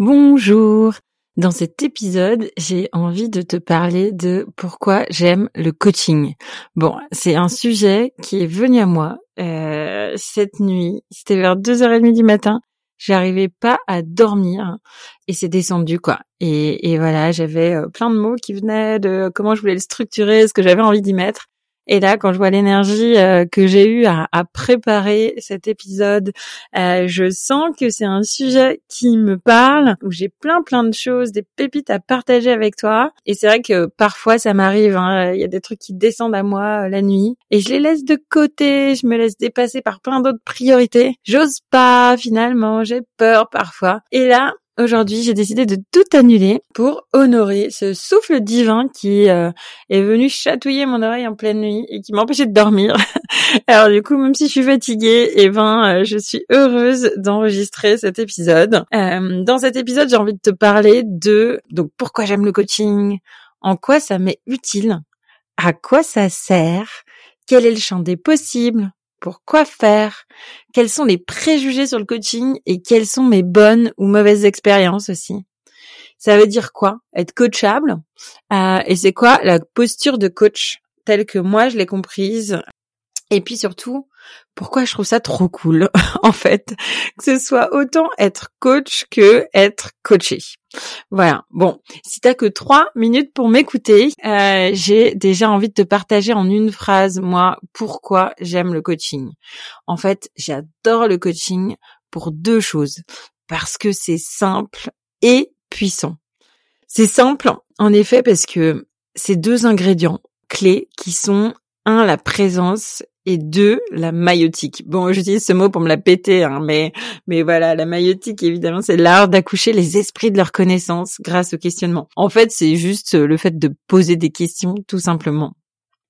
Bonjour. Dans cet épisode, j'ai envie de te parler de pourquoi j'aime le coaching. Bon, c'est un sujet qui est venu à moi euh, cette nuit. C'était vers 2h30 du matin. J'arrivais pas à dormir et c'est descendu quoi. Et, voilà, j'avais euh, plein de mots qui venaient de comment je voulais le structurer, ce que j'avais envie d'y mettre. Et là, quand je vois l'énergie euh, que j'ai eue à, préparer cet épisode, euh, je sens que c'est un sujet qui me parle, où j'ai plein plein de choses, des pépites à partager avec toi. Et c'est vrai que parfois ça m'arrive, hein, il y a des trucs qui descendent à moi euh, la nuit, et je les laisse de côté, je me laisse dépasser par plein d'autres priorités. J'ose pas finalement, j'ai peur parfois. Et là, Aujourd'hui, j'ai décidé de tout annuler pour honorer ce souffle divin qui euh, est venu chatouiller mon oreille en pleine nuit et qui m'empêchait de dormir. Alors du coup, même si je suis fatiguée, eh ben, euh, je suis heureuse d'enregistrer cet épisode. Euh, dans cet épisode, j'ai envie de te parler de donc pourquoi j'aime le coaching, en quoi ça m'est utile, à quoi ça sert, quel est le champ des possibles, pourquoi faire, quels sont les préjugés sur le coaching et quelles sont mes bonnes ou mauvaises expériences aussi? Ça veut dire quoi? Être coachable? Euh, et c'est quoi la posture de coach telle que moi je l'ai comprise et puis surtout, pourquoi je trouve ça trop cool, en fait, que ce soit autant être coach que être coaché. Voilà. Bon, si t'as que trois minutes pour m'écouter, euh, j'ai déjà envie de te partager en une phrase, moi, pourquoi j'aime le coaching. En fait, j'adore le coaching pour deux choses. Parce que c'est simple et puissant. C'est simple, en effet, parce que c'est deux ingrédients clés qui sont un, la présence et deux, la maïotique. Bon, j'utilise ce mot pour me la péter, hein, mais mais voilà, la maïotique, évidemment, c'est l'art d'accoucher les esprits de leur connaissance grâce au questionnement. En fait, c'est juste le fait de poser des questions, tout simplement.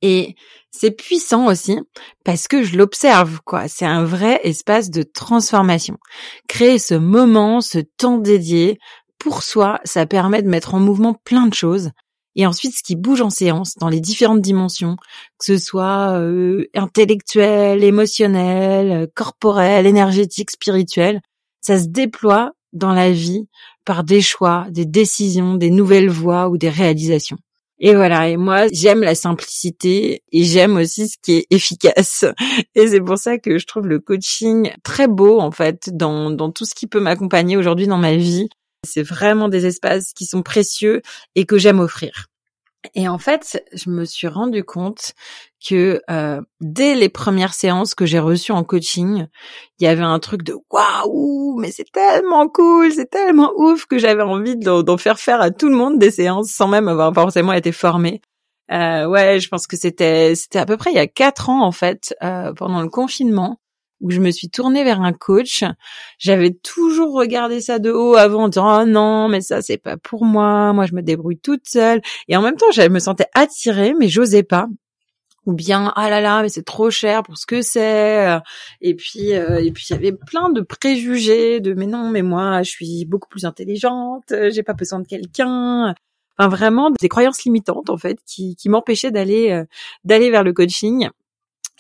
Et c'est puissant aussi parce que je l'observe, quoi. C'est un vrai espace de transformation. Créer ce moment, ce temps dédié pour soi, ça permet de mettre en mouvement plein de choses et ensuite ce qui bouge en séance dans les différentes dimensions, que ce soit euh, intellectuel, émotionnel, corporel, énergétique, spirituel, ça se déploie dans la vie par des choix, des décisions, des nouvelles voies ou des réalisations. Et voilà, et moi j'aime la simplicité et j'aime aussi ce qui est efficace. Et c'est pour ça que je trouve le coaching très beau en fait dans, dans tout ce qui peut m'accompagner aujourd'hui dans ma vie. C'est vraiment des espaces qui sont précieux et que j'aime offrir. Et en fait, je me suis rendu compte que euh, dès les premières séances que j'ai reçues en coaching, il y avait un truc de waouh, mais c'est tellement cool, c'est tellement ouf que j'avais envie d'en faire faire à tout le monde des séances sans même avoir forcément été formée. Euh, ouais, je pense que c'était c'était à peu près il y a quatre ans en fait, euh, pendant le confinement où je me suis tournée vers un coach. J'avais toujours regardé ça de haut avant en disant oh non mais ça c'est pas pour moi, moi je me débrouille toute seule. Et en même temps je me sentais attirée mais j'osais pas. Ou bien ah là là mais c'est trop cher pour ce que c'est et puis euh, et puis il y avait plein de préjugés de mais non mais moi je suis beaucoup plus intelligente j'ai pas besoin de quelqu'un enfin vraiment des croyances limitantes en fait qui qui m'empêchaient d'aller euh, d'aller vers le coaching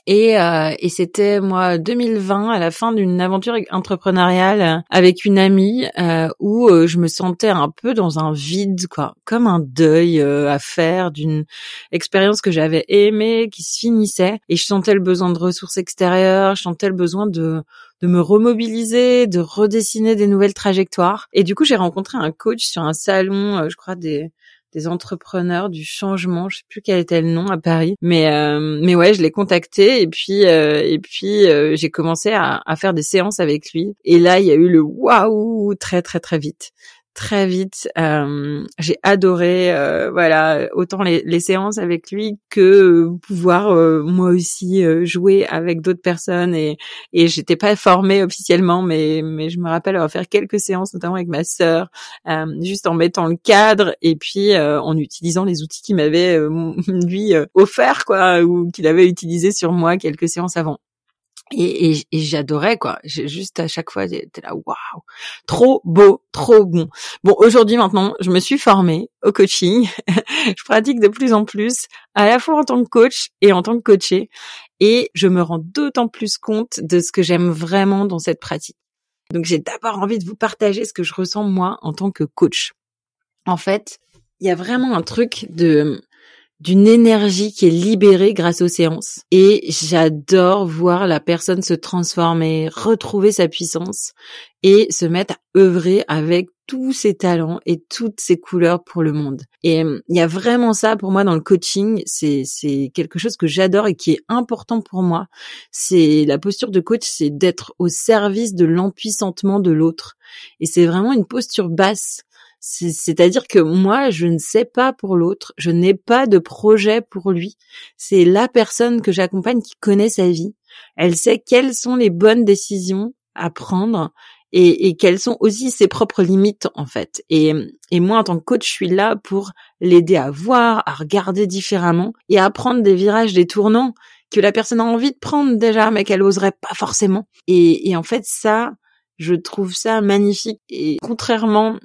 et, euh, et c'était moi 2020 à la fin d'une aventure entrepreneuriale euh, avec une amie euh, où euh, je me sentais un peu dans un vide quoi, comme un deuil à faire d'une expérience que j'avais aimée qui se finissait et je sentais le besoin de ressources extérieures, je sentais le besoin de de me remobiliser, de redessiner des nouvelles trajectoires. Et du coup, j'ai rencontré un coach sur un salon, je crois des des entrepreneurs du changement, je sais plus quel était le nom à Paris, mais euh, mais ouais, je l'ai contacté et puis euh, et puis euh, j'ai commencé à, à, faire des séances avec lui. Et là il y a eu le waouh très très très vite très vite. Euh, j'ai adoré, euh, voilà, autant les, séances avec lui que pouvoir euh, moi aussi jouer avec d'autres personnes et et j'étais pas formée officiellement, mais mais je me rappelle avoir fait quelques séances, notamment avec ma sœur, juste en mettant le cadre et puis en utilisant les outils qu'il m'avait lui offert quoi ou qu'il avait utilisé sur moi quelques séances avant et, j'adorais quoi. Juste à chaque fois j'étais là waouh, trop beau, trop bon. Bon aujourd'hui maintenant, je me suis formée au coaching. je pratique de plus en plus, à la fois en tant que coach et en tant que coaché, et je me rends d'autant plus compte de ce que j'aime vraiment dans cette pratique. Donc j'ai d'abord envie de vous partager ce que je ressens moi en tant que coach. En fait, il y a vraiment un truc de d'une énergie qui est libérée grâce aux séances. Et j'adore voir la personne se transformer, retrouver sa puissance et se mettre à œuvrer avec tous ses talents et toutes ses couleurs pour le monde. Et euh, il y a vraiment ça pour moi dans le coaching, c'est c'est quelque chose que j'adore et qui est important pour moi. C'est la posture de coach, c'est d'être au service de l'empuissantement de l'autre. Et c'est vraiment une posture basse c'est-à-dire que moi, je ne sais pas pour l'autre, je n'ai pas de projet pour lui. C'est la personne que j'accompagne qui connaît sa vie. Elle sait quelles sont les bonnes décisions à prendre et, quelles sont aussi ses propres limites en fait. Et, et moi, en tant que coach, je suis là pour l'aider à voir, à regarder différemment et à prendre des virages, des tournants que la personne a envie de prendre déjà, mais qu'elle oserait pas forcément. Et, et en fait, ça, je trouve ça magnifique. Et contrairement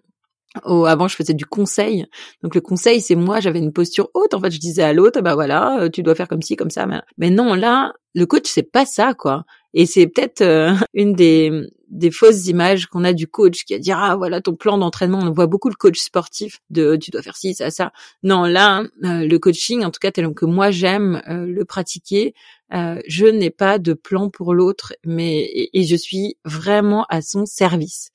Oh, avant, je faisais du conseil. Donc le conseil, c'est moi, j'avais une posture haute. En fait, je disais à l'autre, bah voilà, euh, tu dois faire comme ci, comme ça. Mais non, là, le coach, c'est pas ça, quoi. Et c'est peut-être euh, une des, des fausses images qu'on a du coach qui a dire ah voilà ton plan d'entraînement. On voit beaucoup le coach sportif de tu dois faire ci, ça, ça. Non, là, euh, le coaching, en tout cas tel que moi j'aime le pratiquer, je n'ai pas de plan pour l'autre, mais et je suis vraiment à son service.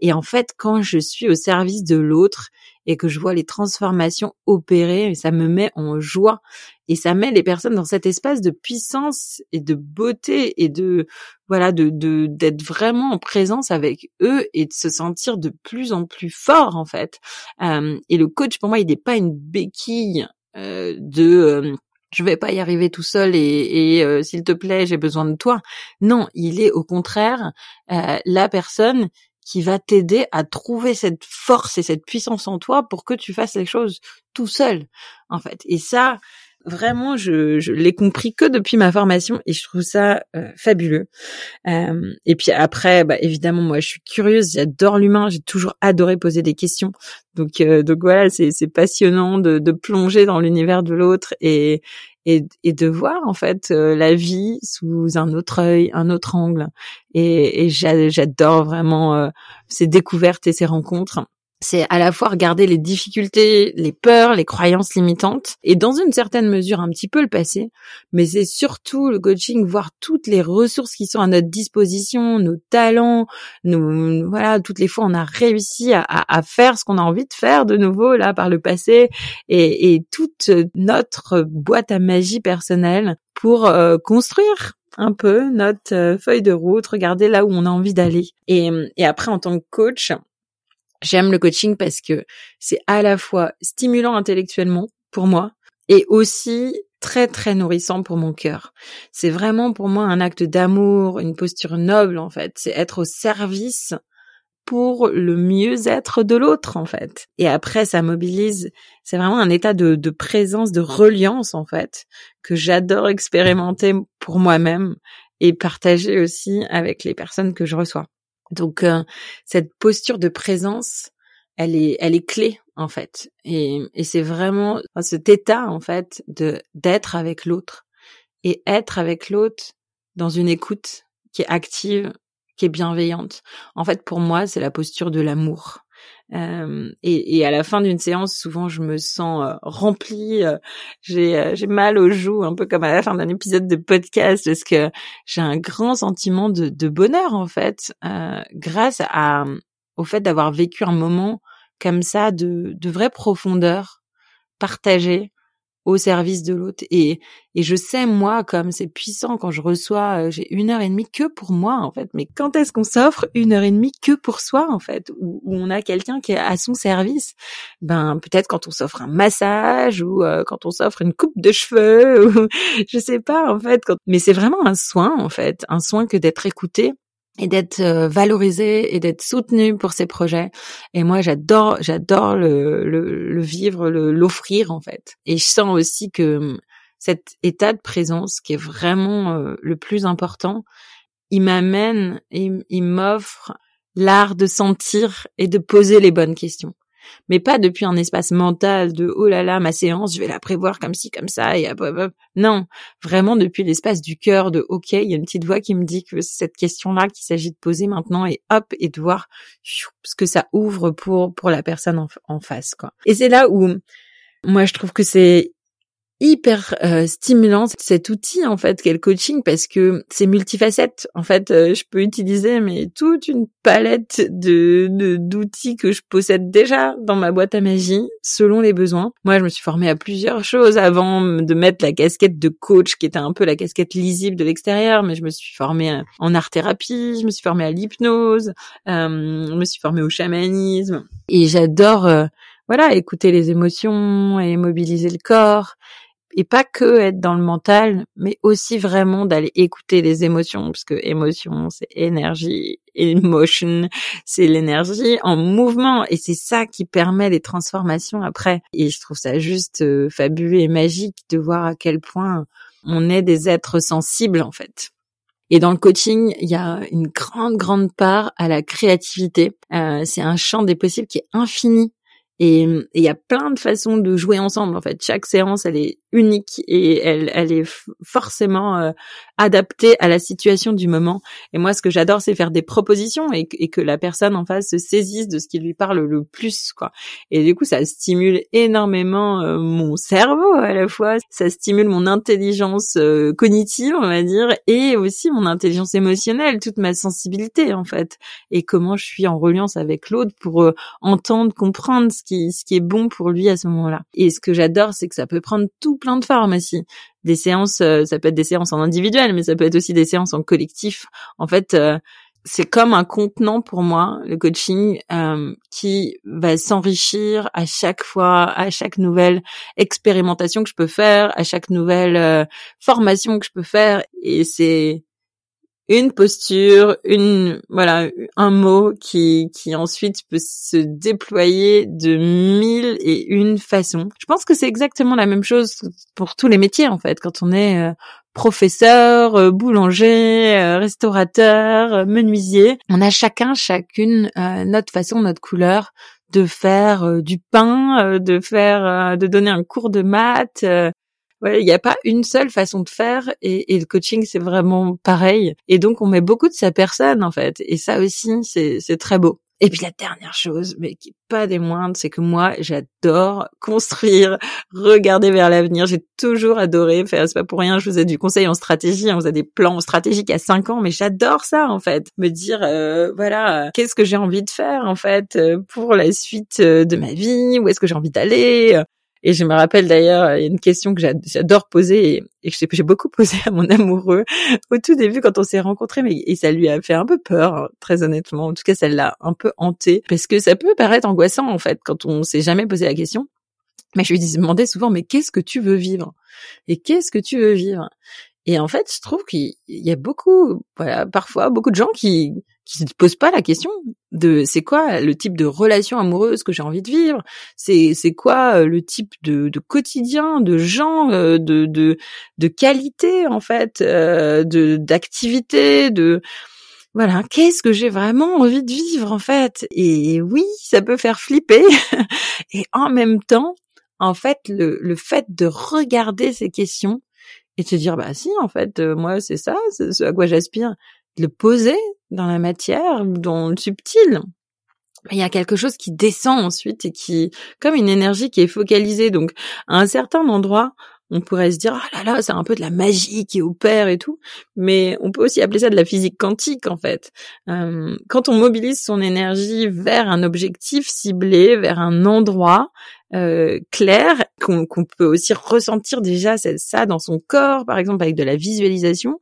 Et en fait, quand je suis au service de l'autre et que je vois les transformations opérer, ça me met en joie et ça met les personnes dans cet espace de puissance et de beauté et de voilà de d'être vraiment en présence avec eux et de se sentir de plus en plus fort en fait. Euh, et le coach pour moi, il n'est pas une béquille euh, de euh, je vais pas y arriver tout seul et, et s'il te plaît, j'ai besoin de toi. Non, il est au contraire la personne qui va t'aider à trouver cette force et cette puissance en toi pour que tu fasses les choses tout seul, en fait. Et ça, vraiment, je, je l'ai compris que depuis ma formation et je trouve ça euh, fabuleux. Euh, et puis après, bah, évidemment, moi, je suis curieuse, j'adore l'humain, j'ai toujours adoré poser des questions. Donc, euh, donc voilà, c'est, passionnant de, de plonger dans l'univers de l'autre et, et, et de voir en fait euh, la vie sous un autre œil, un autre angle. Et, et j'adore vraiment euh, ces découvertes et ces rencontres c'est à la fois regarder les difficultés, les peurs, les croyances limitantes, et dans une certaine mesure un petit peu le passé, mais c'est surtout le coaching, voir toutes les ressources qui sont à notre disposition, nos talents, nous, voilà, toutes les fois on a réussi à, faire ce qu'on a envie de faire de nouveau là par le passé, et, toute notre boîte à magie personnelle pour euh, construire un peu notre euh, feuille de route, regarder là où on a envie d'aller. Et après, en tant que coach, J'aime le coaching parce que c'est à la fois stimulant intellectuellement pour moi et aussi très très nourrissant pour mon cœur. C'est vraiment pour moi un acte d'amour, une posture noble en fait. C'est être au service pour le mieux-être de l'autre en fait. Et après, ça mobilise. C'est vraiment un état de, de présence, de reliance en fait, que j'adore expérimenter pour moi-même et partager aussi avec les personnes que je reçois. Donc euh, cette posture de présence, elle est, elle est clé en fait, et, et c'est vraiment cet état en fait de d'être avec l'autre et être avec l'autre dans une écoute qui est active, qui est bienveillante. En fait, pour moi, c'est la posture de l'amour. Euh, et, et, à la fin d'une séance, souvent, je me sens euh, remplie. Euh, j'ai, j'ai mal aux joues, un peu comme à la fin d'un épisode de podcast, parce que j'ai un grand sentiment de, de bonheur en fait, grâce à au fait d'avoir vécu un moment comme ça de, de vraie profondeur partagée au service de l'autre. Et, et je sais, moi, comme c'est puissant quand je reçois, euh, j'ai une heure et demie que pour moi, en fait. Mais quand est-ce qu'on s'offre une heure et demie que pour soi, en fait, où, on a quelqu'un qui est à son service? Ben, peut-être quand on s'offre un massage ou euh, quand on s'offre une coupe de cheveux, ou je sais pas, en fait. Mais c'est vraiment un soin, en fait, un soin que d'être écouté et d'être euh, valorisé et d'être soutenu pour ces projets. Et moi, j'adore, j'adore le, le, vivre, l'offrir en fait. Et je sens aussi que hum, cet état de présence, qui est vraiment euh, le plus important, il m'amène, il m'offre l'art de sentir et de poser les bonnes questions. Mais pas depuis un espace mental de oh là là ma séance je vais la prévoir comme ci comme ça et hop, hop, hop. non vraiment depuis l'espace du cœur de ok il y a une petite voix qui me dit que c'est cette question là qu'il s'agit de poser maintenant et hop et de voir ce que ça ouvre pour pour la personne en, en face quoi et c'est là où moi je trouve que c'est hyper euh, stimulant cet outil en fait qu'est le coaching parce que c'est multifacette. En fait euh, je peux utiliser mais toute une palette de d'outils que je possède déjà dans ma boîte à magie selon les besoins. Moi je me suis formée à plusieurs choses avant de mettre la casquette de coach qui était un peu la casquette lisible de l'extérieur mais je me suis formée en art thérapie je me suis formée à l'hypnose euh, je me suis formée au chamanisme. Et j'adore voilà écouter les émotions et mobiliser le corps et pas que être dans le mental, mais aussi vraiment d'aller écouter les émotions, parce que émotion, c'est énergie, emotion, c'est l'énergie en mouvement, et c'est ça qui permet les transformations après. Et je trouve ça juste euh, fabuleux et magique de voir à quel point on est des êtres sensibles en fait. Et dans le coaching, il y a une grande, grande part à la créativité. Euh, c'est un champ des possibles qui est infini. Et il y a plein de façons de jouer ensemble. En fait, chaque séance, elle est unique et elle, elle est forcément euh, adaptée à la situation du moment. Et moi, ce que j'adore, c'est faire des propositions et, et, que la personne en face se saisisse de ce qui lui parle le plus, quoi. Et du coup, ça stimule énormément euh, mon cerveau à la fois, ça stimule mon intelligence euh, cognitive, on va dire, et aussi mon intelligence émotionnelle, toute ma sensibilité en fait, et comment je suis en reliance avec l'autre pour entendre, comprendre ce qui, ce qui est bon pour lui à ce moment-là. Et ce que j'adore, c'est que ça peut prendre tout plein de aussi. Des séances, euh, ça peut être des séances en individuel, mais ça peut être aussi des séances en collectif. En fait, euh, c'est comme un contenant pour moi, le coaching, euh, qui va s'enrichir à chaque fois, à chaque nouvelle expérimentation que je peux faire, à chaque nouvelle formation que je peux faire. Et c'est une posture, une voilà, un mot qui qui ensuite peut se déployer de mille et une façons. Je pense que c'est exactement la même chose pour tous les métiers en fait. Quand on est euh, professeur, euh, boulanger, euh, restaurateur, menuisier, on a chacun chacune notre façon, notre couleur de faire du pain, de faire, de donner un cours de maths, il n'y a pas une seule façon de faire et, et le coaching c'est vraiment pareil. Et donc on met beaucoup de sa personne en fait. Et ça aussi c'est très beau. Et puis la dernière chose, mais qui est pas des moindres, c'est que moi j'adore construire, regarder vers l'avenir. J'ai toujours adoré faire. C'est pas pour rien. Je faisais du conseil en stratégie. On faisait des plans stratégiques à cinq ans, mais j'adore ça en fait. Me dire euh, voilà, qu'est-ce que j'ai envie de faire en fait euh, pour la suite euh, de ma vie, où est-ce que j'ai envie d'aller et je me rappelle d'ailleurs, il y a une question que j'adore poser et, que j'ai beaucoup posé à mon amoureux au tout début quand on s'est rencontrés, mais et ça lui a fait un peu peur, hein, très honnêtement. En tout cas, ça l'a un peu hanté parce que ça peut paraître angoissant en fait quand on s'est jamais posé la question. Mais je lui demandais souvent, mais qu'est-ce que tu veux vivre? Et qu'est-ce que tu veux vivre? Et en fait, je trouve qu'il y a beaucoup, voilà, parfois beaucoup de gens qui qui se posent pas la question de c'est quoi le type de relation amoureuse que j'ai envie de vivre, c'est c'est quoi euh, le type de, de quotidien, de gens, euh, de de de qualité en fait, euh, de d'activité, de voilà, qu'est-ce que j'ai vraiment envie de vivre en fait. Et oui, ça peut faire flipper. Et en même temps, en fait, le le fait de regarder ces questions et de se dire bah si en fait moi c'est ça, c'est ce à quoi j'aspire le poser dans la matière, dans le subtil. Il y a quelque chose qui descend ensuite et qui, comme une énergie qui est focalisée. Donc, à un certain endroit, on pourrait se dire, ah là là, c'est un peu de la magie qui opère et tout. Mais on peut aussi appeler ça de la physique quantique, en fait. Euh, quand on mobilise son énergie vers un objectif ciblé, vers un endroit, euh, clair, qu'on peut aussi ressentir déjà ça dans son corps, par exemple avec de la visualisation.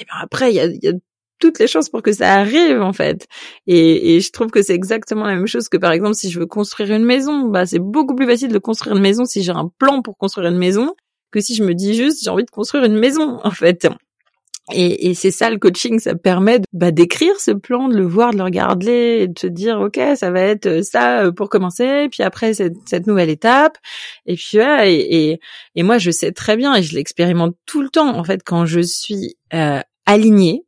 Et bien après, il y a, y a toutes les chances pour que ça arrive en fait. Et, et je trouve que c'est exactement la même chose que par exemple si je veux construire une maison, bah c'est beaucoup plus facile de construire une maison si j'ai un plan pour construire une maison que si je me dis juste j'ai envie de construire une maison en fait. Et, et c'est ça le coaching, ça permet bah, d'écrire ce plan, de le voir, de le regarder, et de se dire ok ça va être ça euh, pour commencer, puis après cette, nouvelle étape, et puis voilà, et, et, moi je sais très bien et je l'expérimente tout le temps en fait quand je suis euh, alignée,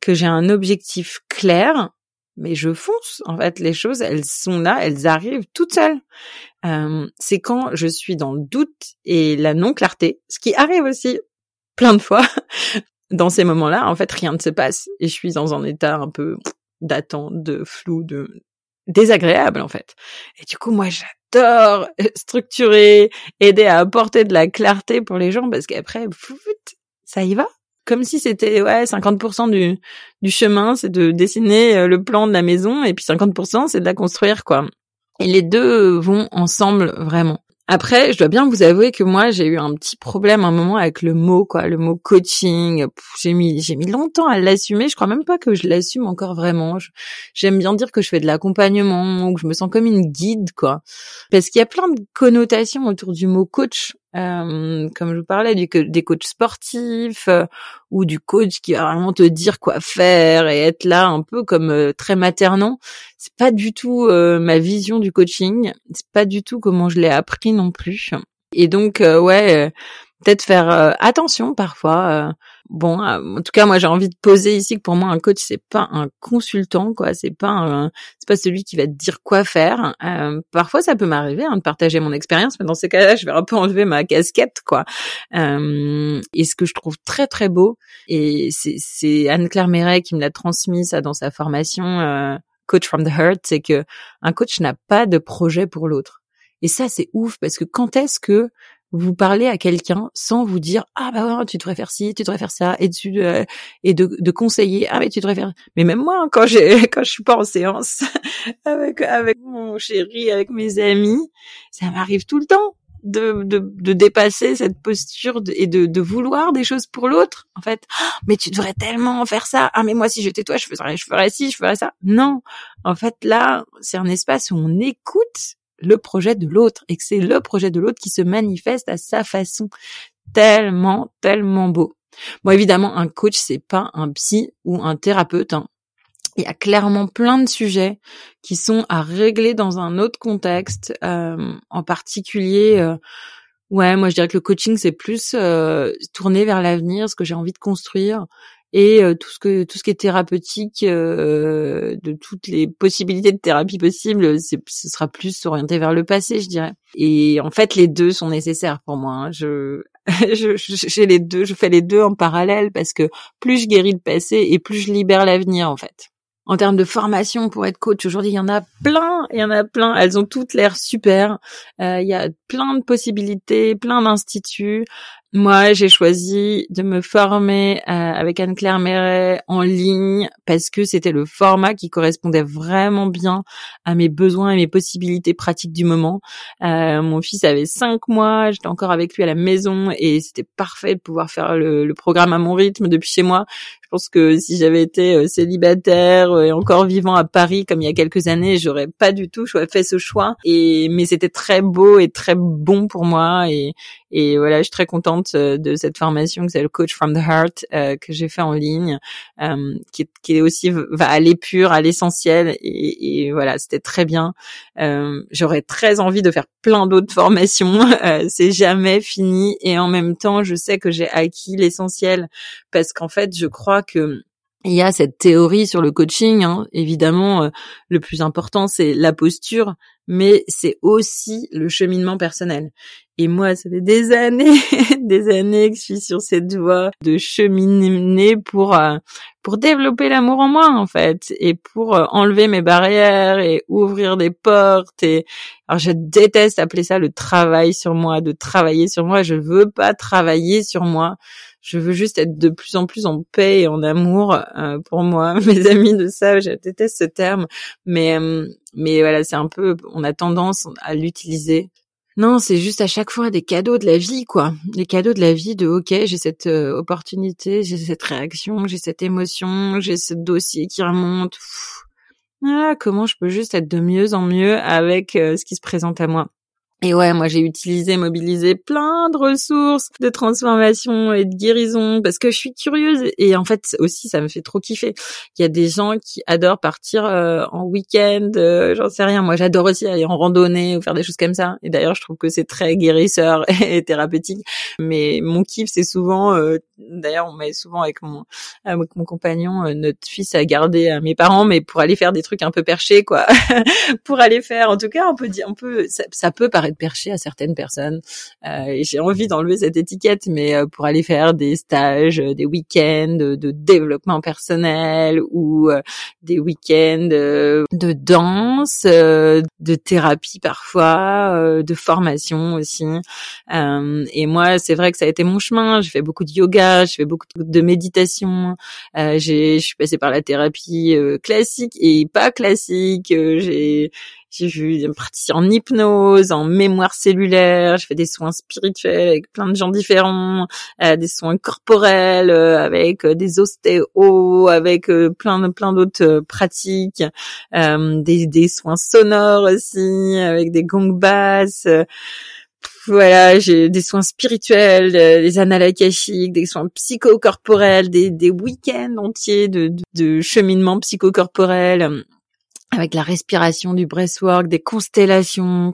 que j'ai un objectif clair, mais je fonce. En fait, les choses, elles sont là, elles arrivent toutes seules. Euh, c'est quand je suis dans le doute et la non-clarté, ce qui arrive aussi plein de fois. Dans ces moments-là, en fait, rien ne se passe et je suis dans un état un peu d'attente, de flou, de désagréable en fait. Et du coup, moi, j'adore structurer, aider à apporter de la clarté pour les gens parce qu'après, ça y va comme si c'était ouais 50% du du chemin, c'est de dessiner euh, le plan de la maison et puis 50% c'est de la construire quoi. Et les deux vont ensemble vraiment. Après, je dois bien vous avouer que moi, j'ai eu un petit problème un moment avec le mot, quoi, le mot coaching. J'ai mis, j'ai mis longtemps à l'assumer. Je crois même pas que je l'assume encore vraiment. J'aime bien dire que je fais de l'accompagnement ou que je me sens comme une guide, quoi. Parce qu'il y a plein de connotations autour du mot coach. Euh, comme je vous parlais du, des coachs sportifs euh, ou du coach qui va vraiment te dire quoi faire et être là un peu comme euh, très maternant. C'est pas du tout ma vision du coaching. C'est pas du tout comment je l'ai appris non plus. Et donc ouais, peut-être faire attention parfois Bon, euh, en tout cas, moi, j'ai envie de poser ici que pour moi, un coach, c'est pas un consultant, quoi. C'est pas, un, c'est pas celui qui va te dire quoi faire. Euh, parfois, ça peut m'arriver hein, de partager mon expérience, mais dans ces cas-là, je vais un peu enlever ma casquette, quoi. Euh, et ce que je trouve très très beau, et c'est, c'est Anne-Claire Méret qui me l'a transmis ça dans sa formation euh, Coach from the Heart, c'est que un coach n'a pas de projet pour l'autre. Et ça, c'est ouf parce que quand est-ce que vous parlez à quelqu'un sans vous dire ah bah ouais, tu devrais faire ci, tu devrais faire ça et de et de, de conseiller ah mais tu devrais faire mais même moi hein, quand j'ai quand je suis pas en séance avec avec mon chéri avec mes amis ça m'arrive tout le temps de, de, de dépasser cette posture et de, de vouloir des choses pour l'autre en fait ah, mais tu devrais tellement faire ça. Ah mais moi si j'étais toi je ferais je ferais ci je ferais ça non. En fait là c'est un espace où on écoute le projet de l'autre et que c'est le projet de l'autre qui se manifeste à sa façon. Tellement, tellement beau. Bon, évidemment, un coach, c'est pas un psy ou un thérapeute. Hein. Il y a clairement plein de sujets qui sont à régler dans un autre contexte, euh, en particulier. Euh, ouais, moi je dirais que le coaching c'est plus euh, tourné vers l'avenir, ce que j'ai envie de construire, et euh, tout ce que tout ce qui est thérapeutique euh, de toutes les possibilités de thérapie possibles ce sera plus orienté vers le passé je dirais et en fait les deux sont nécessaires pour moi hein. je je j'ai les deux je fais les deux en parallèle parce que plus je guéris le passé et plus je libère l'avenir en fait en termes de formation pour être coach, aujourd'hui, il y en a plein, il y en a plein. Elles ont toutes l'air super. Euh, il y a plein de possibilités, plein d'instituts. Moi, j'ai choisi de me former euh, avec Anne-Claire Méret en ligne parce que c'était le format qui correspondait vraiment bien à mes besoins et mes possibilités pratiques du moment. Euh, mon fils avait cinq mois, j'étais encore avec lui à la maison et c'était parfait de pouvoir faire le, le, programme à mon rythme depuis chez moi. Pense que si j'avais été euh, célibataire et encore vivant à Paris comme il y a quelques années, j'aurais pas du tout fait ce choix. Et mais c'était très beau et très bon pour moi et, et voilà, je suis très contente euh, de cette formation que c'est le Coach from the Heart euh, que j'ai fait en ligne, euh, qui, qui aussi va à l'épure, à l'essentiel. Et, voilà, c'était très bien. Euh, J'aurais très envie de faire plein d'autres formations. Euh, c'est jamais fini. Et en même temps, je sais que j'ai acquis l'essentiel parce qu'en fait, je crois que il y a cette théorie sur le coaching, hein. évidemment, le plus important c'est la posture, mais c'est aussi le cheminement personnel. Et moi, ça fait des années, des années que je suis sur cette voie de cheminer pour euh, pour développer l'amour en moi en fait et pour euh, enlever mes barrières et ouvrir des portes et alors je déteste appeler ça le travail sur moi, de travailler sur moi, je veux pas travailler sur moi. Je veux juste être de plus en plus en paix et en amour euh, pour moi. Mes amis de ça, je déteste ce terme, mais mais voilà, c'est un peu, on a tendance à l'utiliser. Non, c'est juste à chaque fois des cadeaux de la vie, quoi. Des cadeaux de la vie de OK, j'ai cette euh, opportunité, j'ai cette réaction, j'ai cette émotion, j'ai ce dossier qui remonte. Ah, comment je peux juste être de mieux en mieux avec euh, ce qui se présente à moi. Et ouais, moi j'ai utilisé, mobilisé plein de ressources de transformation et de guérison parce que je suis curieuse et en fait aussi ça me fait trop kiffer. Il y a des gens qui adorent partir euh, en week-end, euh, j'en sais rien. Moi j'adore aussi aller en randonnée ou faire des choses comme ça. Et d'ailleurs je trouve que c'est très guérisseur et thérapeutique. Mais mon kiff c'est souvent, euh, d'ailleurs on met souvent avec mon avec mon compagnon notre fils à garder à mes parents, mais pour aller faire des trucs un peu perchés quoi, pour aller faire. En tout cas on peut dire, on peut, ça peut paraître perché à certaines personnes. Euh, j'ai envie d'enlever cette étiquette, mais euh, pour aller faire des stages, euh, des week-ends de développement personnel ou des week-ends de danse, de thérapie parfois, de formation aussi. et moi, c'est vrai que ça a été mon chemin. J'ai fait beaucoup de yoga, j'ai fait beaucoup de méditation. j'ai, je suis passée par la thérapie classique et pas classique. j'ai j'ai partie en hypnose, en mémoire cellulaire. Je fais des soins spirituels avec plein de gens différents, euh, des soins corporels euh, avec euh, des ostéos, avec plein plein d'autres pratiques, des, des soins sonores aussi, avec des gongs basses voilà, j'ai des soins spirituels, des annales des soins psychocorporels, des, des week-ends entiers de, de, de cheminement psychocorporel avec la respiration, du breathwork, des constellations.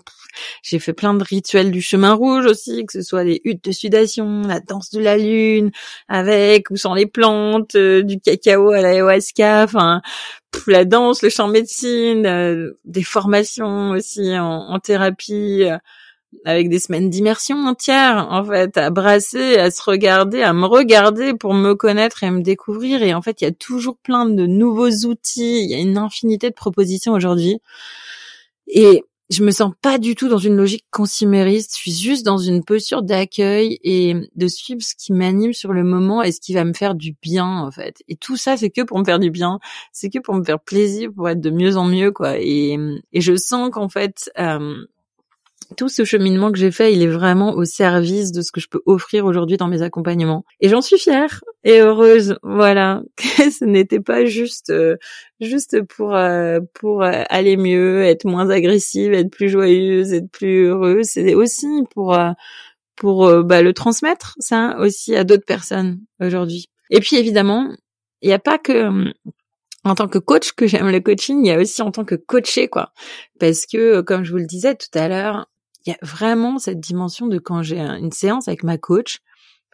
J'ai fait plein de rituels du chemin rouge aussi, que ce soit des huttes de sudation, la danse de la lune, avec ou sans les plantes, euh, du cacao à l'ayahuasca, enfin la danse, le chant médecine, euh, des formations aussi en, en thérapie. Euh, avec des semaines d'immersion entières, en fait, à brasser, à se regarder, à me regarder pour me connaître et me découvrir. Et en fait, il y a toujours plein de nouveaux outils, il y a une infinité de propositions aujourd'hui. Et je me sens pas du tout dans une logique consumériste, je suis juste dans une posture d'accueil et de suivre ce qui m'anime sur le moment et ce qui va me faire du bien en fait. Et tout ça c'est que pour me faire du bien, c'est que pour me faire plaisir, pour être de mieux en mieux quoi. Et, je sens qu'en fait euh, tout ce cheminement que j'ai fait, il est vraiment au service de ce que je peux offrir aujourd'hui dans mes accompagnements. Et j'en suis fière et heureuse. Voilà, ce n'était pas juste euh, juste pour euh, pour euh, aller mieux, être moins agressive, être plus joyeuse, être plus heureuse. C'est aussi pour pour bah, le transmettre ça aussi à d'autres personnes aujourd'hui. Et puis évidemment, il n'y a pas que en tant que coach que j'aime le coaching, il y a aussi en tant que coaché quoi. Parce que comme je vous le disais tout à l'heure, il y a vraiment cette dimension de quand j'ai une séance avec ma coach,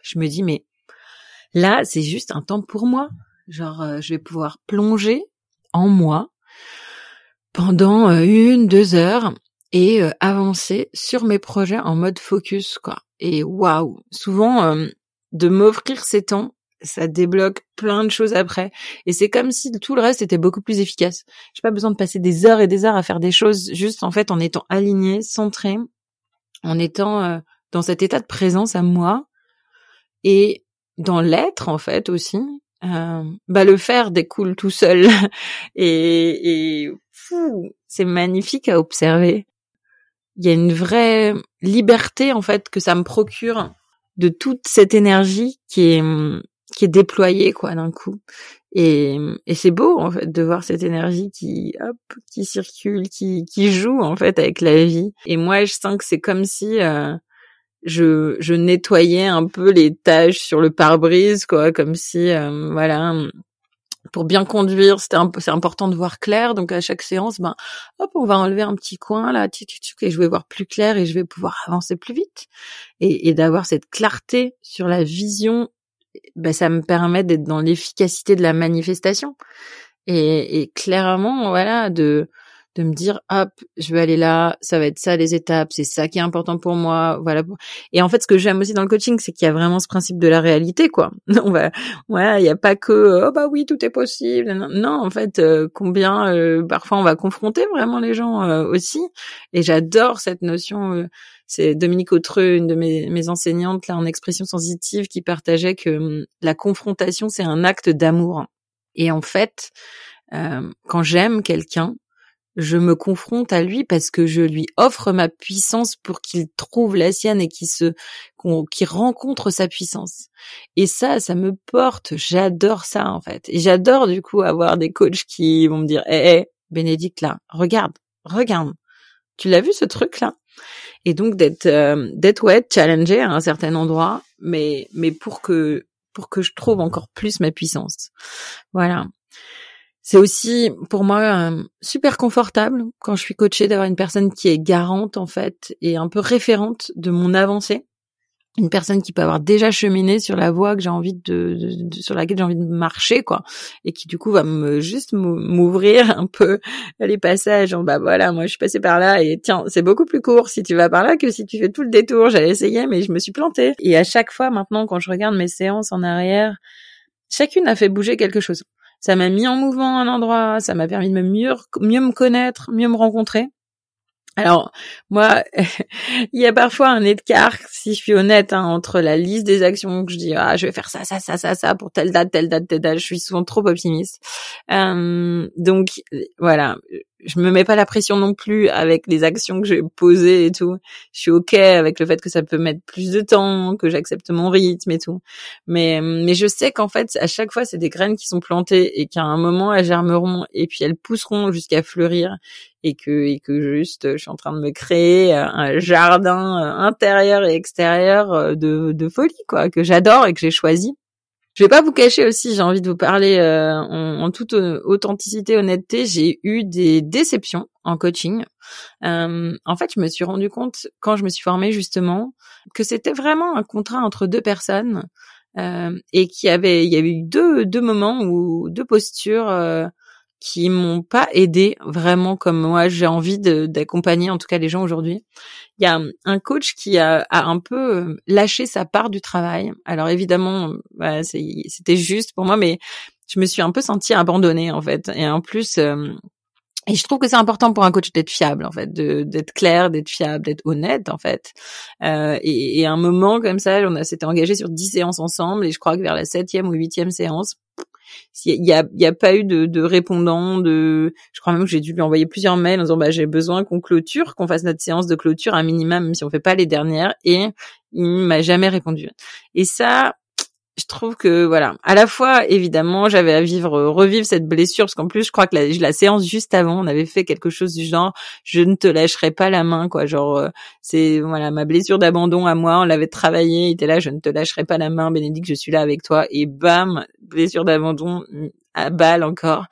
je me dis mais là c'est juste un temps pour moi. Genre euh, je vais pouvoir plonger en moi pendant euh, une, deux heures et euh, avancer sur mes projets en mode focus quoi. Et waouh, souvent de m'offrir ces temps, ça débloque plein de choses après. Et c'est comme si tout le reste était beaucoup plus efficace. J'ai pas besoin de passer des heures et des heures à faire des choses, juste en fait en étant aligné, centré en étant euh, dans cet état de présence à moi et dans l'être en fait aussi, euh, bah le faire découle tout seul et, et c'est magnifique à observer. Il y a une vraie liberté en fait que ça me procure de toute cette énergie qui est qui est déployée quoi d'un coup et, et c'est beau en fait de voir cette énergie qui hop qui circule, qui qui joue en fait avec la vie. Et moi je sens que c'est comme si euh, je je nettoyais un peu les taches sur le pare-brise quoi, comme si euh, voilà pour bien conduire, c'était c'est important de voir clair. Donc à chaque séance, ben hop, on va enlever un petit coin là, et je vais voir plus clair et je vais pouvoir avancer plus vite et, et d'avoir cette clarté sur la vision ben, ça me permet d'être dans l'efficacité de la manifestation. Et, et clairement voilà de de me dire hop je vais aller là ça va être ça les étapes c'est ça qui est important pour moi voilà et en fait ce que j'aime aussi dans le coaching c'est qu'il y a vraiment ce principe de la réalité quoi. On va voilà il y a pas que oh bah oui tout est possible non, en fait euh, combien euh, parfois on va confronter vraiment les gens euh, aussi. Et j'adore cette notion c'est Dominique Autreux, une de mes, mes, enseignantes là en expression sensitive, qui partageait que hum, la confrontation c'est un acte d'amour. Et en fait, euh, quand j'aime quelqu'un, je me confronte à lui parce que je lui offre ma puissance pour qu'il trouve la sienne et qu'il se qu'il rencontre sa puissance. Et ça, ça me porte. J'adore ça en fait. Et j'adore du coup avoir des coachs qui vont me dire "Eh, hey, Bénédicte là, regarde, regarde, Tu l'as vu ce truc là Et donc d'être euh, d'être ouais challengé à un certain endroit, mais mais pour que pour que je trouve encore plus ma puissance. Voilà. C'est aussi pour moi super confortable quand je suis coachée d'avoir une personne qui est garante en fait et un peu référente de mon avancée. Une personne qui peut avoir déjà cheminé sur la voie que j'ai envie de, sur laquelle j'ai envie de marcher quoi et qui du coup va me juste m'ouvrir un peu les passages en bah voilà moi je suis passée par là et tiens c'est beaucoup plus court si tu vas par là que si tu fais tout le détour. J'allais essayer mais je me suis plantée. Et à chaque fois maintenant quand je regarde mes séances en arrière chacune a fait bouger quelque chose ça m'a mis en mouvement un endroit ça m'a permis de me mieux mieux me connaître mieux me rencontrer alors moi, il y a parfois un écart, si je suis honnête, hein, entre la liste des actions que je dis ah je vais faire ça ça ça ça ça pour telle date telle date telle date. Je suis souvent trop optimiste. Euh, donc voilà, je me mets pas la pression non plus avec les actions que j'ai posées et tout. Je suis ok avec le fait que ça peut mettre plus de temps, que j'accepte mon rythme et tout. Mais mais je sais qu'en fait à chaque fois c'est des graines qui sont plantées et qu'à un moment elles germeront et puis elles pousseront jusqu'à fleurir et que et que juste je suis en train de me créer un jardin intérieur et extérieur de de folie quoi que j'adore et que j'ai choisi. Je vais pas vous cacher aussi, j'ai envie de vous parler euh, en, toute authenticité, honnêteté. J'ai eu des déceptions en coaching. Euh, en fait, je me suis rendu compte quand je me suis formée justement que c'était vraiment un contrat entre deux personnes euh, et qu'il y avait, il y eu deux deux moments ou deux postures qui m'ont pas aidé vraiment comme moi j'ai envie d'accompagner en tout cas les gens aujourd'hui. Il y a un coach qui a, a, un peu euh, lâché sa part du travail. Alors évidemment, bah, c'était juste pour moi, mais je me suis un peu sentie abandonnée en fait. Et en plus, euh, et je trouve que c'est important pour un coach d'être fiable en fait, d'être clair, d'être fiable, d'être honnête en fait. Euh, et, et, un moment comme ça, on s'était engagé sur dix séances ensemble, et je crois que vers la septième ou huitième séance, il y a, y a pas eu de, de répondant, de, je crois même que j'ai dû lui envoyer plusieurs mails en disant bah j'ai besoin qu'on clôture, qu'on fasse notre séance de clôture un minimum, même si on fait pas les dernières, et il m'a jamais répondu. Et ça, je trouve que voilà, à la fois évidemment, j'avais à vivre revivre cette blessure parce qu'en plus, je crois que la, la, séance juste avant, on avait fait quelque chose du genre je ne te lâcherai pas la main quoi, genre euh, c'est voilà, ma blessure d'abandon à moi, on l'avait travaillé, il était là je ne te lâcherai pas la main Bénédicte, je suis là avec toi et bam, blessure d'abandon à balle encore.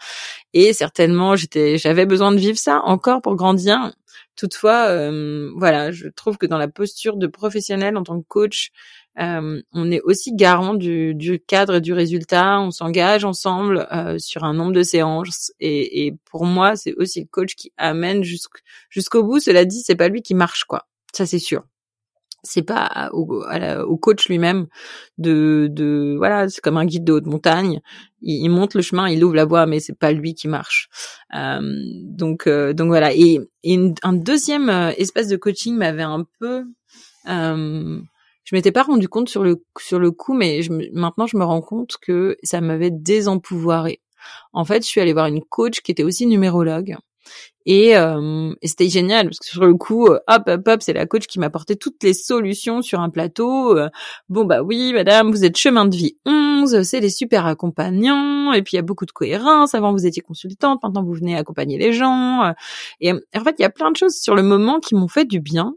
Et certainement, j'étais j'avais besoin de vivre ça encore pour grandir. Toutefois, euh, voilà, je trouve que dans la posture de professionnel en tant que coach, euh, on est aussi garant du, cadre et du résultat. On s'engage ensemble euh, sur un nombre de séances. Et, pour moi, c'est aussi le coach qui amène jusqu'au bout. Cela dit, c'est pas lui qui marche, quoi. Ça, c'est sûr. C'est pas au, coach lui-même de, de voilà, c'est comme un guide de haute montagne. Il, monte le chemin, il ouvre la voie, mais c'est pas lui qui marche. Euh, donc, donc voilà. Et, un deuxième espace de coaching m'avait un peu je m'étais pas rendu compte sur le sur le coup, mais je, maintenant je me rends compte que ça m'avait désempouvoiré. En fait, je suis allée voir une coach qui était aussi numérologue. Et, euh, c'était génial parce que sur le coup, euh, hop, hop, hop, c'est la coach qui m'apportait toutes les solutions sur un plateau. Euh, bon bah oui, madame, vous êtes chemin de vie 11, c'est les super accompagnants, et puis il y a beaucoup de cohérence. Avant vous étiez consultante, maintenant vous venez accompagner les gens. Et en fait, il y a plein de choses sur le moment qui m'ont fait du bien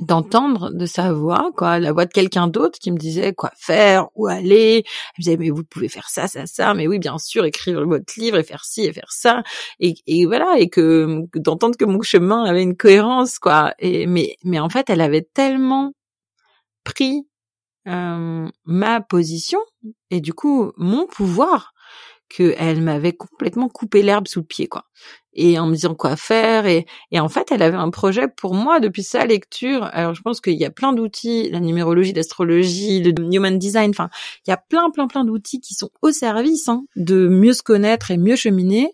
d'entendre de sa voix, quoi, la voix de quelqu'un d'autre qui me disait quoi faire, où aller. Elle me disait mais vous pouvez faire ça, ça, ça. Mais oui, bien sûr, écrire votre livre et faire ci et faire ça. Et, voilà, et que, d'entendre que mon chemin avait une cohérence, quoi. Mais mais en fait, elle avait tellement pris euh, ma position et du coup mon pouvoir qu'elle m'avait complètement coupé l'herbe sous le pied, quoi. Et en me disant quoi faire. Et, et en fait, elle avait un projet pour moi depuis sa lecture. Alors, je pense qu'il y a plein d'outils, la numérologie, l'astrologie, le human design. Enfin, il y a plein, plein, plein d'outils qui sont au service hein, de mieux se connaître et mieux cheminer.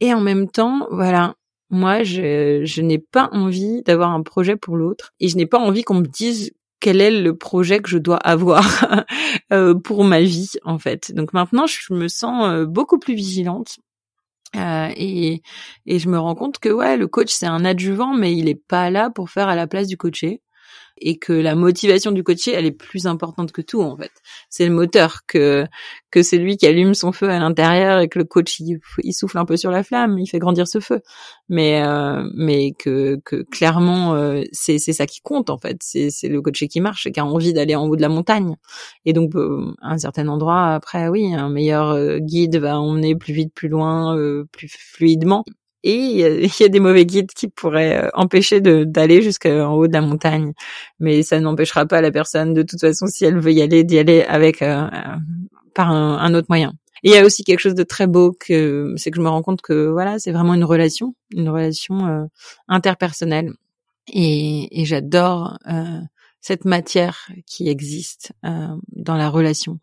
Et en même temps, voilà, moi, je, je n'ai pas envie d'avoir un projet pour l'autre. Et je n'ai pas envie qu'on me dise quel est le projet que je dois avoir euh, pour ma vie en fait. Donc maintenant, je me sens euh, beaucoup plus vigilante. Euh, et, et je me rends compte que ouais, le coach c'est un adjuvant, mais il est pas là pour faire à la place du coaché. Et que la motivation du coaché, elle est plus importante que tout en fait. C'est le moteur que que c'est lui qui allume son feu à l'intérieur et que le coach il, souffle un peu sur la flamme, il fait grandir ce feu. Mais euh, mais que que clairement euh, c'est c'est ça qui compte en fait. C'est c'est le coaché qui marche, qui a envie d'aller en haut de la montagne. Et donc euh, à un certain endroit après oui, un meilleur guide va emmener plus vite, plus loin, plus fluidement et il y, a des mauvais guides qui pourraient euh, empêcher d'aller jusqu'en haut de la montagne. Mais ça n'empêchera pas la personne, de toute façon, si elle veut y aller, d'y aller avec euh, euh, par un, autre moyen. Il y a aussi quelque chose de très beau que c'est que je me rends compte que voilà, c'est vraiment une relation, une relation interpersonnelle. Et j'adore cette matière qui existe dans la relation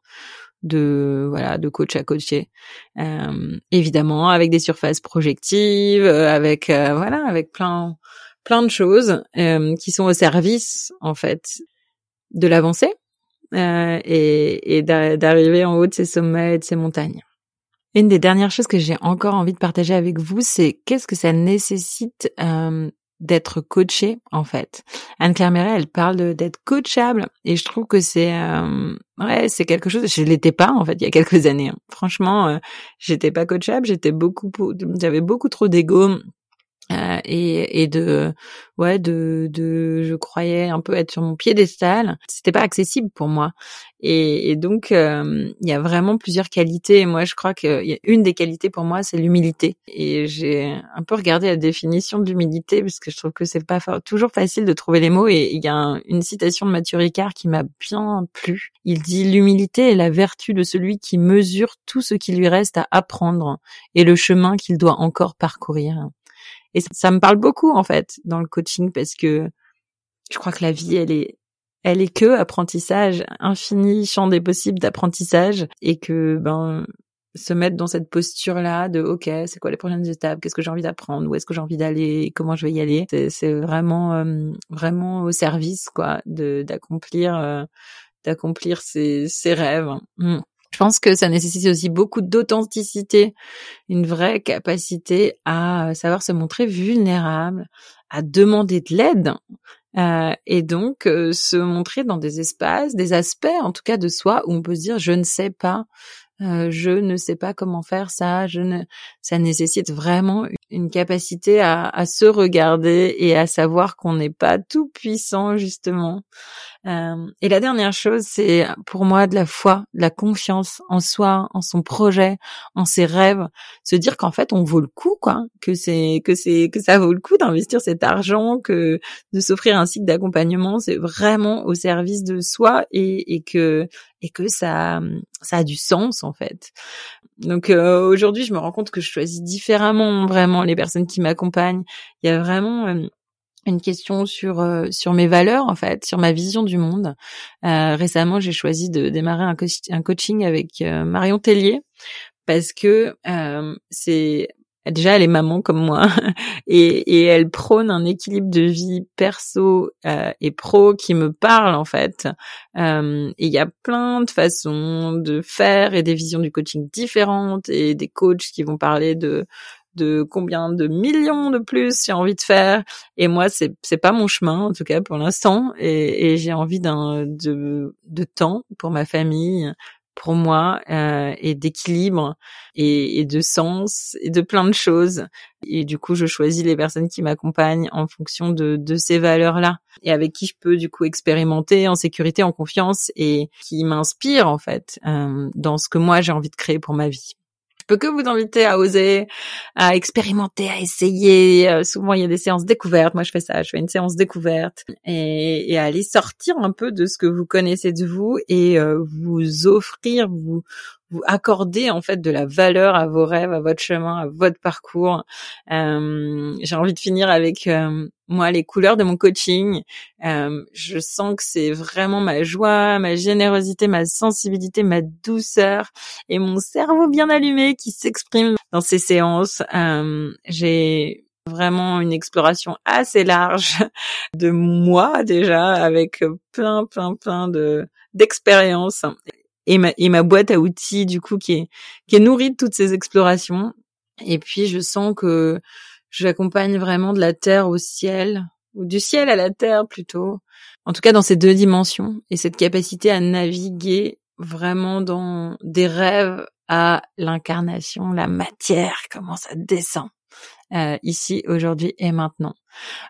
de voilà de coach à coacher. Euh, évidemment avec des surfaces projectives euh, avec euh, voilà avec plein plein de choses euh, qui sont au service en fait de l'avancée et, et d'arriver en haut de ces sommets et de ces montagnes. Une des dernières choses que j'ai encore envie de partager avec vous, c'est qu'est-ce que ça nécessite d'être coachée en fait. Anne-Claire Méret, elle parle d'être coachable et je trouve que c'est euh, ouais, c'est quelque chose je l'étais pas en fait il y a quelques années. Hein. Franchement, euh, j'étais pas coachable, j'étais beaucoup j'avais beaucoup trop d'ego euh, et, et de ouais de de je croyais un peu être sur mon piédestal c'était pas accessible pour moi et, et donc euh, il y a vraiment plusieurs qualités. Et moi je crois que y a une des qualités pour moi c'est l'humilité. Et j'ai un peu regardé la définition de l'humilité parce que je trouve que c'est pas toujours facile de trouver les mots. Et il y a une citation de Mathieu Ricard qui m'a bien plu. Il dit l'humilité est la vertu de celui qui mesure tout ce qui lui reste à apprendre et le chemin qu'il doit encore parcourir et ça, me parle beaucoup en fait dans le coaching parce que je crois que la vie elle est elle est que apprentissage, infini champ des possibles d'apprentissage et que ben se mettre dans cette posture là de ok c'est quoi les prochaines étapes qu'est-ce que j'ai envie d'apprendre où est-ce que j'ai envie d'aller comment je vais y aller c'est vraiment euh, vraiment au service quoi de d'accomplir euh, d'accomplir ses, ses rêves mmh. Je pense que ça nécessite aussi beaucoup d'authenticité, une vraie capacité à savoir se montrer vulnérable, à demander de l'aide euh, et donc euh, se montrer dans des espaces, des aspects en tout cas de soi où on peut se dire je ne sais pas, euh, je ne sais pas comment faire ça, je ne, ça nécessite vraiment une capacité à, à se regarder et à savoir qu'on n'est pas tout puissant justement. Euh, et la dernière chose, c'est pour moi de la foi, de la confiance en soi, en son projet, en ses rêves, se dire qu'en fait on vaut le coup, quoi, que c'est que c'est que ça vaut le coup d'investir cet argent, que de s'offrir un cycle d'accompagnement, c'est vraiment au service de soi et, et que et que ça ça a du sens en fait. Donc euh, aujourd'hui, je me rends compte que je choisis différemment vraiment les personnes qui m'accompagnent. Il y a vraiment euh, une question sur euh, sur mes valeurs en fait, sur ma vision du monde. récemment, j'ai choisi de démarrer un, un coaching avec Marion Tellier parce que c'est déjà elle est maman comme moi et, elle prône un équilibre de vie perso euh, et pro qui me parle en fait. Euh, il y a plein de façons de faire et des visions du coaching différentes et des coachs qui vont parler de combien de millions de plus j'ai envie de faire et moi c'est c'est pas mon chemin en tout cas pour l'instant et, et j'ai envie d'un de de temps pour ma famille pour moi euh, et d'équilibre et, et, de sens et de plein de choses. Et du coup, je choisis les personnes qui m'accompagnent en fonction de, de ces valeurs-là et avec qui je peux du coup expérimenter en sécurité, en confiance et qui m'inspirent en fait euh, dans ce que moi j'ai envie de créer pour ma vie peux que vous inviter à oser, à expérimenter, à essayer. Euh, souvent, il y a des séances découvertes. Moi, je fais ça. Je fais une séance découverte et, et aller sortir un peu de ce que vous connaissez de vous et euh, vous offrir, vous vous accordez en fait de la valeur à vos rêves, à votre chemin, à votre parcours. Euh, J'ai envie de finir avec euh, moi les couleurs de mon coaching. Euh, je sens que c'est vraiment ma joie, ma générosité, ma sensibilité, ma douceur et mon cerveau bien allumé qui s'exprime dans ces séances. Euh, J'ai vraiment une exploration assez large de moi déjà avec plein plein plein de d'expériences et ma, et ma boîte à outils du coup qui est qui est nourrie de toutes ces explorations. Et puis je sens que j'accompagne vraiment de la terre au ciel, ou du ciel à la terre plutôt. En tout cas dans ces deux dimensions et cette capacité à naviguer vraiment dans des rêves à l'incarnation, la matière, comment ça descend euh, ici, aujourd'hui et maintenant.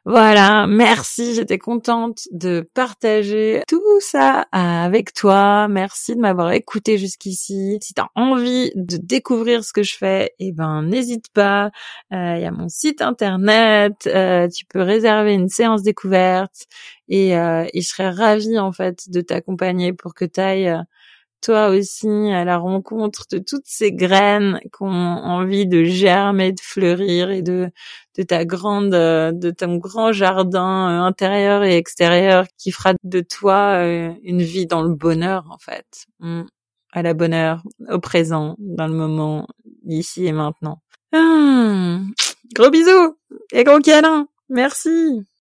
Voilà, merci, j'étais contente de partager tout ça avec toi. Merci de m'avoir écouté jusqu'ici. Si tu envie de découvrir ce que je fais, eh ben n'hésite pas. Euh, il y a mon site internet, euh, tu peux réserver une séance découverte et, et je serais ravie en fait de t'accompagner pour que tu ailles toi aussi à la rencontre de toutes ces graines qui ont envie de germer, de fleurir et de de ta grande de ton grand jardin euh, intérieur et extérieur qui fera de toi euh, une vie dans le bonheur en fait. Mm. À la bonheur, au présent, dans le moment, ici et maintenant. Hum. Gros bisous et gros câlin. Merci.